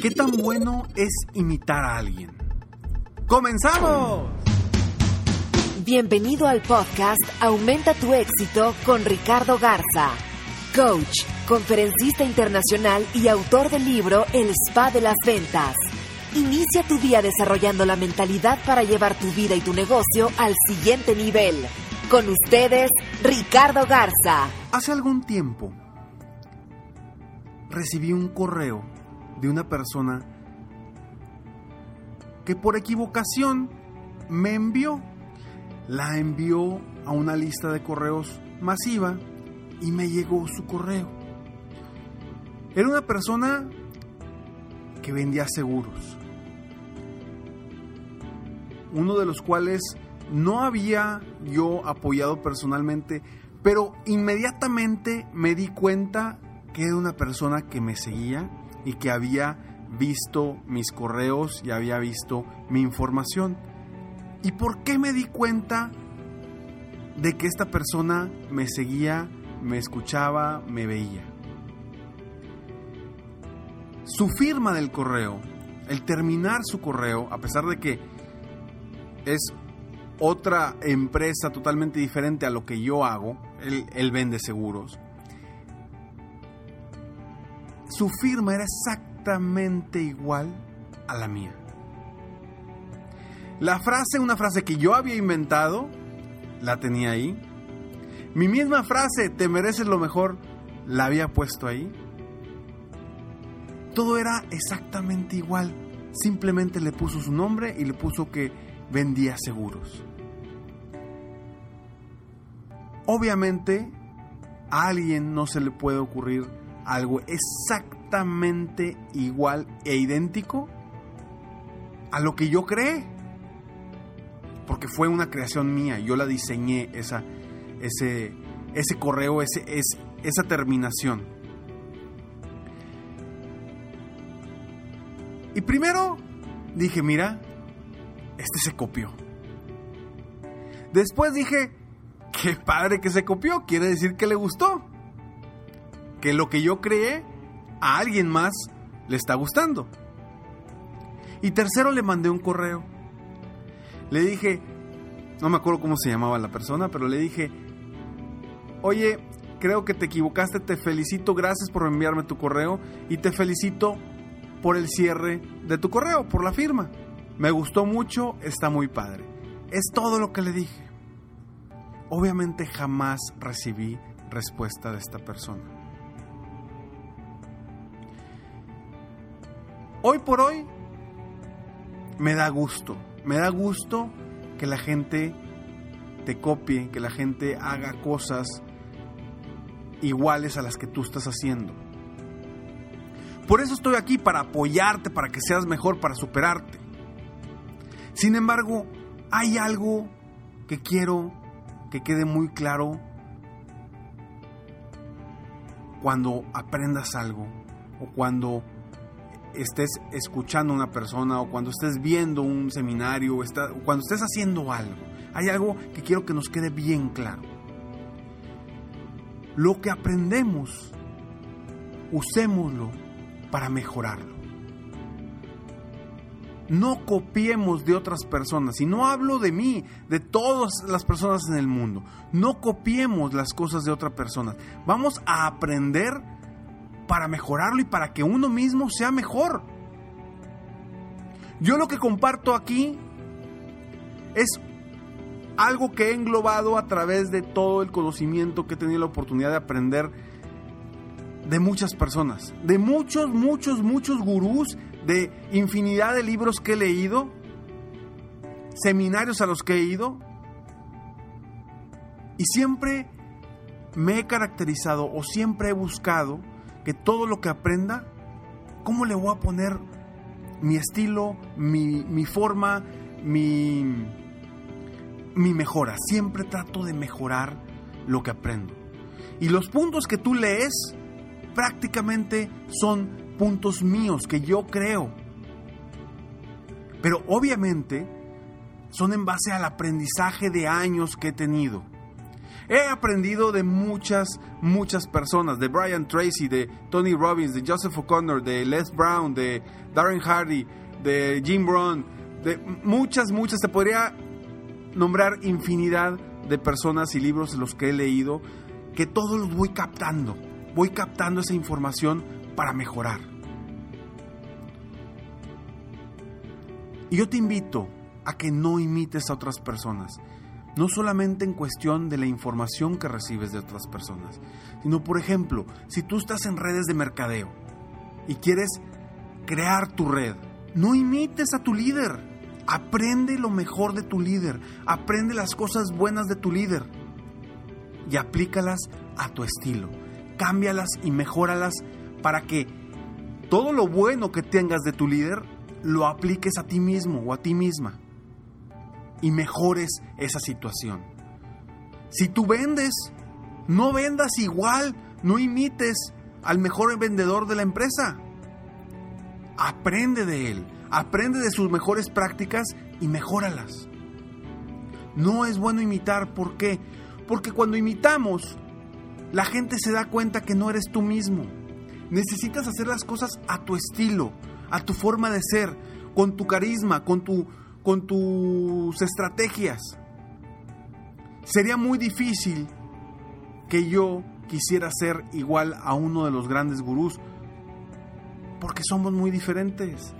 ¿Qué tan bueno es imitar a alguien? ¡Comenzamos! Bienvenido al podcast Aumenta tu éxito con Ricardo Garza, coach, conferencista internacional y autor del libro El Spa de las Ventas. Inicia tu día desarrollando la mentalidad para llevar tu vida y tu negocio al siguiente nivel. Con ustedes, Ricardo Garza. Hace algún tiempo recibí un correo de una persona que por equivocación me envió. La envió a una lista de correos masiva y me llegó su correo. Era una persona que vendía seguros. Uno de los cuales no había yo apoyado personalmente, pero inmediatamente me di cuenta que era una persona que me seguía y que había visto mis correos y había visto mi información. ¿Y por qué me di cuenta de que esta persona me seguía, me escuchaba, me veía? Su firma del correo, el terminar su correo, a pesar de que es otra empresa totalmente diferente a lo que yo hago, él, él vende seguros, su firma era exactamente igual a la mía. La frase, una frase que yo había inventado, la tenía ahí. Mi misma frase, te mereces lo mejor, la había puesto ahí. Todo era exactamente igual. Simplemente le puso su nombre y le puso que vendía seguros. Obviamente, a alguien no se le puede ocurrir algo exactamente igual e idéntico a lo que yo creé. Porque fue una creación mía, yo la diseñé, esa, ese, ese correo, ese, es, esa terminación. Y primero dije, mira, este se copió. Después dije, qué padre que se copió, quiere decir que le gustó que lo que yo creé a alguien más le está gustando. Y tercero le mandé un correo. Le dije, no me acuerdo cómo se llamaba la persona, pero le dije, oye, creo que te equivocaste, te felicito, gracias por enviarme tu correo y te felicito por el cierre de tu correo, por la firma. Me gustó mucho, está muy padre. Es todo lo que le dije. Obviamente jamás recibí respuesta de esta persona. Hoy por hoy me da gusto, me da gusto que la gente te copie, que la gente haga cosas iguales a las que tú estás haciendo. Por eso estoy aquí, para apoyarte, para que seas mejor, para superarte. Sin embargo, hay algo que quiero que quede muy claro cuando aprendas algo o cuando estés escuchando a una persona o cuando estés viendo un seminario o, cuando estés haciendo algo. Hay algo que quiero que nos quede bien claro. Lo que aprendemos, usémoslo para mejorarlo. No copiemos de otras personas. Y no hablo de mí, de todas las personas en el mundo. No copiemos las cosas de otras personas. Vamos a aprender para mejorarlo y para que uno mismo sea mejor. Yo lo que comparto aquí es algo que he englobado a través de todo el conocimiento que he tenido la oportunidad de aprender de muchas personas, de muchos, muchos, muchos gurús, de infinidad de libros que he leído, seminarios a los que he ido, y siempre me he caracterizado o siempre he buscado que todo lo que aprenda, ¿cómo le voy a poner mi estilo, mi, mi forma, mi, mi mejora? Siempre trato de mejorar lo que aprendo. Y los puntos que tú lees prácticamente son puntos míos que yo creo. Pero obviamente son en base al aprendizaje de años que he tenido. He aprendido de muchas, muchas personas, de Brian Tracy, de Tony Robbins, de Joseph O'Connor, de Les Brown, de Darren Hardy, de Jim Brown, de muchas, muchas. Te podría nombrar infinidad de personas y libros los que he leído, que todos los voy captando. Voy captando esa información para mejorar. Y yo te invito a que no imites a otras personas no solamente en cuestión de la información que recibes de otras personas, sino por ejemplo, si tú estás en redes de mercadeo y quieres crear tu red, no imites a tu líder, aprende lo mejor de tu líder, aprende las cosas buenas de tu líder y aplícalas a tu estilo, cámbialas y mejóralas para que todo lo bueno que tengas de tu líder lo apliques a ti mismo o a ti misma y mejores esa situación. Si tú vendes, no vendas igual, no imites al mejor vendedor de la empresa. Aprende de él, aprende de sus mejores prácticas y mejóralas. No es bueno imitar, ¿por qué? Porque cuando imitamos, la gente se da cuenta que no eres tú mismo. Necesitas hacer las cosas a tu estilo, a tu forma de ser, con tu carisma, con tu con tus estrategias. Sería muy difícil que yo quisiera ser igual a uno de los grandes gurús, porque somos muy diferentes.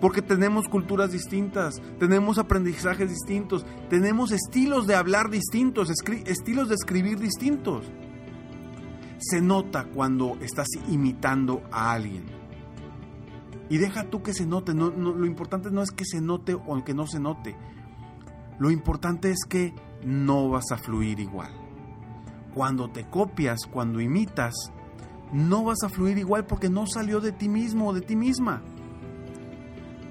Porque tenemos culturas distintas, tenemos aprendizajes distintos, tenemos estilos de hablar distintos, estilos de escribir distintos. Se nota cuando estás imitando a alguien. Y deja tú que se note, no, lo importante no es que se note o que no se note. Lo importante es que no vas a fluir igual. Cuando te copias, cuando imitas, no vas a fluir igual porque no salió de ti mismo o de ti misma.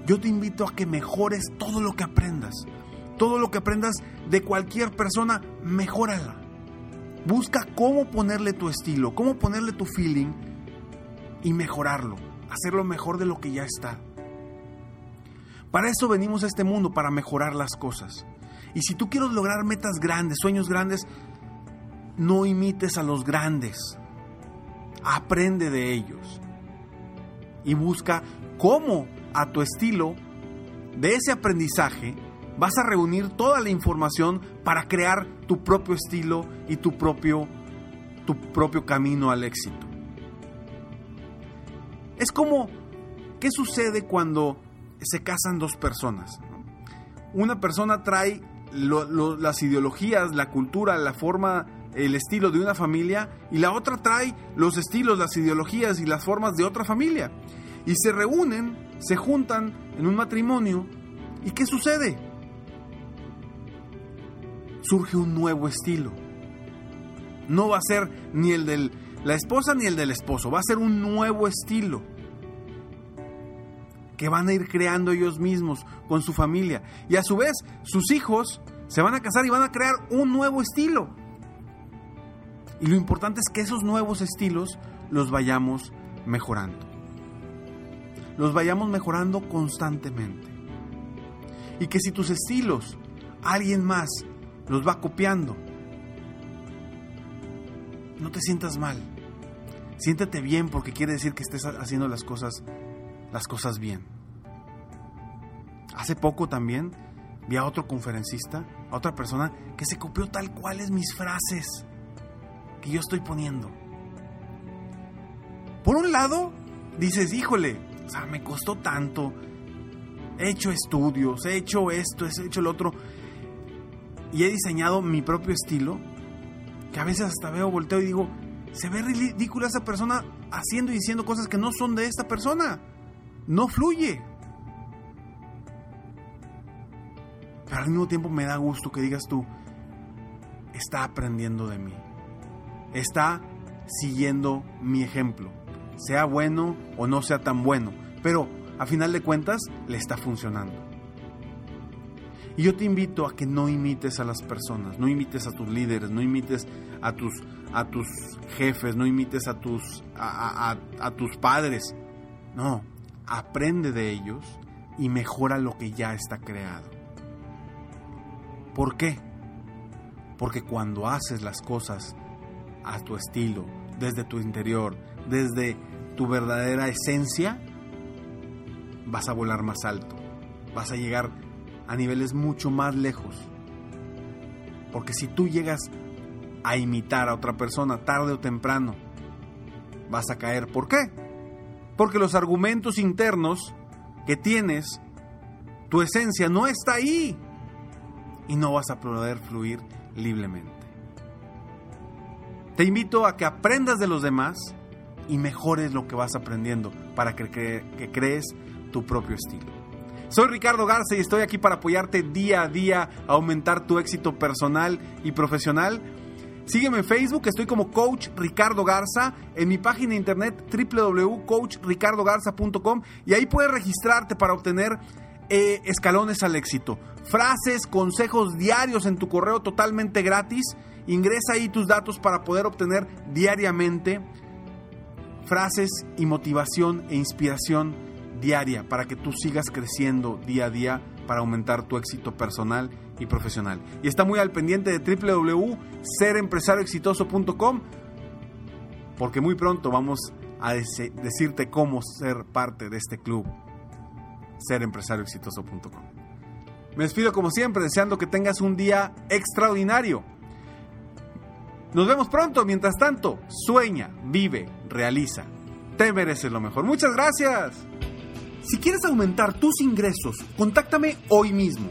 Yo te invito a que mejores todo lo que aprendas. Todo lo que aprendas de cualquier persona, mejórala. Busca cómo ponerle tu estilo, cómo ponerle tu feeling y mejorarlo hacerlo mejor de lo que ya está. Para eso venimos a este mundo, para mejorar las cosas. Y si tú quieres lograr metas grandes, sueños grandes, no imites a los grandes. Aprende de ellos. Y busca cómo a tu estilo de ese aprendizaje vas a reunir toda la información para crear tu propio estilo y tu propio, tu propio camino al éxito. Es como, ¿qué sucede cuando se casan dos personas? Una persona trae las ideologías, la cultura, la forma, el estilo de una familia y la otra trae los estilos, las ideologías y las formas de otra familia. Y se reúnen, se juntan en un matrimonio y ¿qué sucede? Surge un nuevo estilo. No va a ser ni el de la esposa ni el del esposo, va a ser un nuevo estilo que van a ir creando ellos mismos con su familia. Y a su vez, sus hijos se van a casar y van a crear un nuevo estilo. Y lo importante es que esos nuevos estilos los vayamos mejorando. Los vayamos mejorando constantemente. Y que si tus estilos alguien más los va copiando, no te sientas mal. Siéntete bien porque quiere decir que estés haciendo las cosas las cosas bien. Hace poco también vi a otro conferencista, a otra persona que se copió tal cual es mis frases que yo estoy poniendo. Por un lado, dices, híjole, o sea, me costó tanto. He hecho estudios, he hecho esto, he hecho el otro. Y he diseñado mi propio estilo. Que a veces hasta veo, volteo y digo, se ve ridícula esa persona haciendo y diciendo cosas que no son de esta persona. No fluye. Pero al mismo tiempo me da gusto que digas tú, está aprendiendo de mí. Está siguiendo mi ejemplo. Sea bueno o no sea tan bueno. Pero a final de cuentas le está funcionando. Y yo te invito a que no imites a las personas, no imites a tus líderes, no imites a tus, a tus jefes, no imites a tus, a, a tus padres. No, aprende de ellos y mejora lo que ya está creado. ¿Por qué? Porque cuando haces las cosas a tu estilo, desde tu interior, desde tu verdadera esencia, vas a volar más alto, vas a llegar a niveles mucho más lejos. Porque si tú llegas a imitar a otra persona tarde o temprano, vas a caer. ¿Por qué? Porque los argumentos internos que tienes, tu esencia no está ahí. Y no vas a poder fluir libremente. Te invito a que aprendas de los demás y mejores lo que vas aprendiendo para que, crees tu propio estilo. Soy Ricardo Garza y estoy aquí para apoyarte día a día a aumentar tu éxito personal y profesional. Sígueme en Facebook, estoy como Coach Ricardo Garza, en mi página de internet www.coachricardogarza.com y ahí puedes registrarte para obtener eh, escalones al éxito. Frases, consejos diarios en tu correo totalmente gratis. Ingresa ahí tus datos para poder obtener diariamente frases y motivación e inspiración diaria para que tú sigas creciendo día a día para aumentar tu éxito personal y profesional. Y está muy al pendiente de www.serempresarioexitoso.com porque muy pronto vamos a decirte cómo ser parte de este club serempresarioexitoso.com. Me despido como siempre deseando que tengas un día extraordinario. Nos vemos pronto, mientras tanto, sueña, vive, realiza. Te mereces lo mejor. Muchas gracias. Si quieres aumentar tus ingresos, contáctame hoy mismo.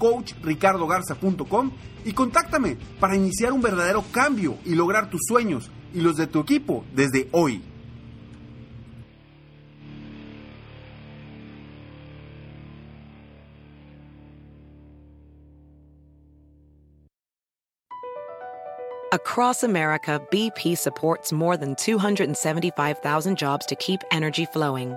www.coachricardogarza.com y contáctame para iniciar un verdadero cambio y lograr tus sueños y los de tu equipo desde hoy. Across America, BP supports more than 275,000 jobs to keep energy flowing.